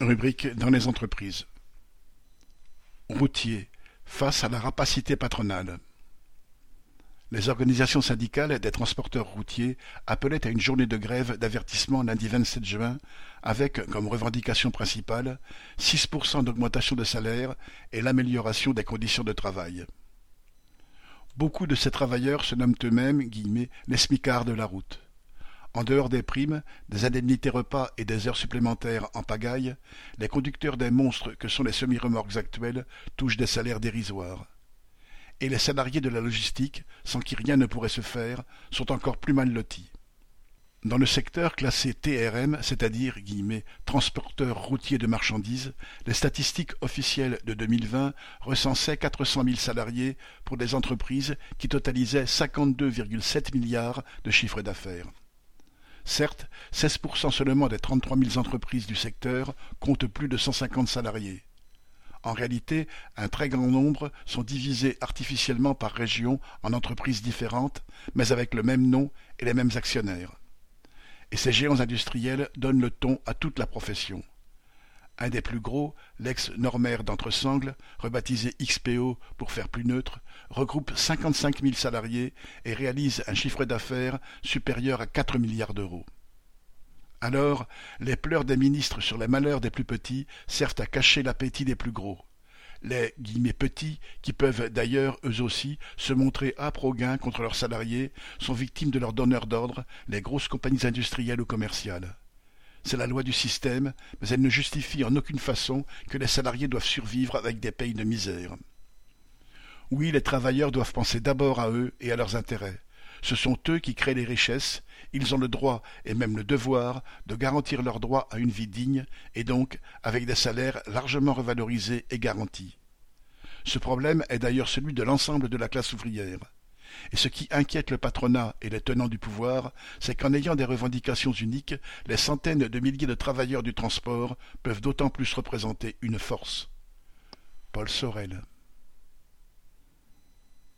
Rubrique dans les entreprises. Routiers, face à la rapacité patronale. Les organisations syndicales des transporteurs routiers appelaient à une journée de grève d'avertissement lundi 27 juin avec, comme revendication principale, 6% d'augmentation de salaire et l'amélioration des conditions de travail. Beaucoup de ces travailleurs se nomment eux-mêmes les smicards de la route. En dehors des primes, des indemnités repas et des heures supplémentaires en pagaille, les conducteurs des monstres que sont les semi-remorques actuels touchent des salaires dérisoires. Et les salariés de la logistique, sans qui rien ne pourrait se faire, sont encore plus mal lotis. Dans le secteur classé TRM, c'est-à-dire transporteur routier de marchandises, les statistiques officielles de 2020 recensaient 400 000 salariés pour des entreprises qui totalisaient 52,7 milliards de chiffre d'affaires. Certes, 16% seulement des 33 000 entreprises du secteur comptent plus de 150 salariés. En réalité, un très grand nombre sont divisés artificiellement par région en entreprises différentes, mais avec le même nom et les mêmes actionnaires. Et ces géants industriels donnent le ton à toute la profession. Un des plus gros, l'ex-Normer d'Entresangles, rebaptisé XPO pour faire plus neutre, regroupe 55 000 salariés et réalise un chiffre d'affaires supérieur à 4 milliards d'euros. Alors, les pleurs des ministres sur les malheurs des plus petits servent à cacher l'appétit des plus gros. Les guillemets petits, qui peuvent d'ailleurs eux aussi se montrer gain contre leurs salariés, sont victimes de leurs donneurs d'ordre, les grosses compagnies industrielles ou commerciales. C'est la loi du système, mais elle ne justifie en aucune façon que les salariés doivent survivre avec des payes de misère. Oui, les travailleurs doivent penser d'abord à eux et à leurs intérêts. Ce sont eux qui créent les richesses, ils ont le droit et même le devoir de garantir leur droit à une vie digne et donc avec des salaires largement revalorisés et garantis. Ce problème est d'ailleurs celui de l'ensemble de la classe ouvrière. Et ce qui inquiète le patronat et les tenants du pouvoir, c'est qu'en ayant des revendications uniques, les centaines de milliers de travailleurs du transport peuvent d'autant plus représenter une force. Paul Sorel